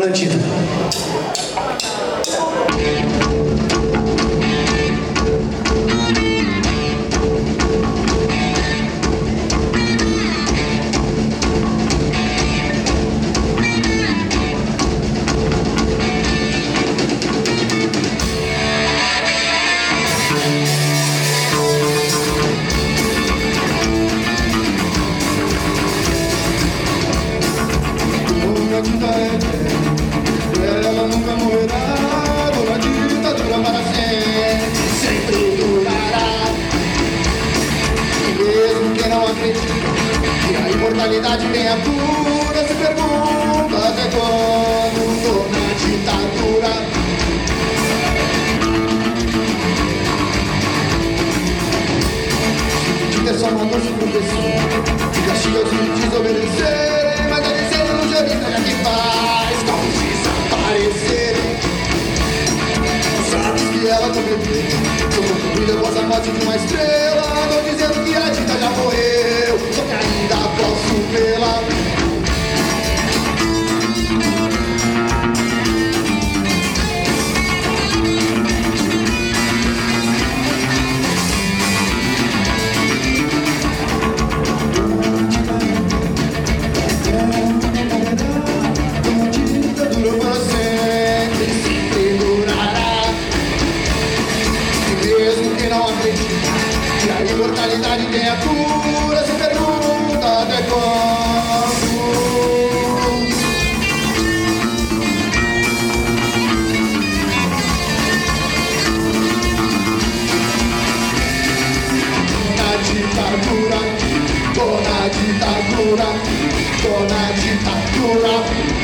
начитан. Imortalidade vem a cura, se pergunta até quando Dona Dita dura. Dita é só uma doce professora que castiga os que desobedecerem, mas deve ser ilusionista já que faz como desaparecerem. Sabe que ela cometeu, como vida após a morte de uma estrela. E que a imortalidade tem a cura. Se pergunta até quando. ditadura, tô na ditadura, tô na ditadura.